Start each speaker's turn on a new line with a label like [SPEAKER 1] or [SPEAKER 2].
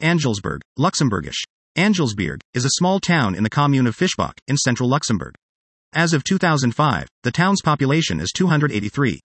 [SPEAKER 1] Angelsberg, Luxembourgish. Angelsberg is a small town in the commune of Fischbach in central Luxembourg. As of 2005, the town's population is 283.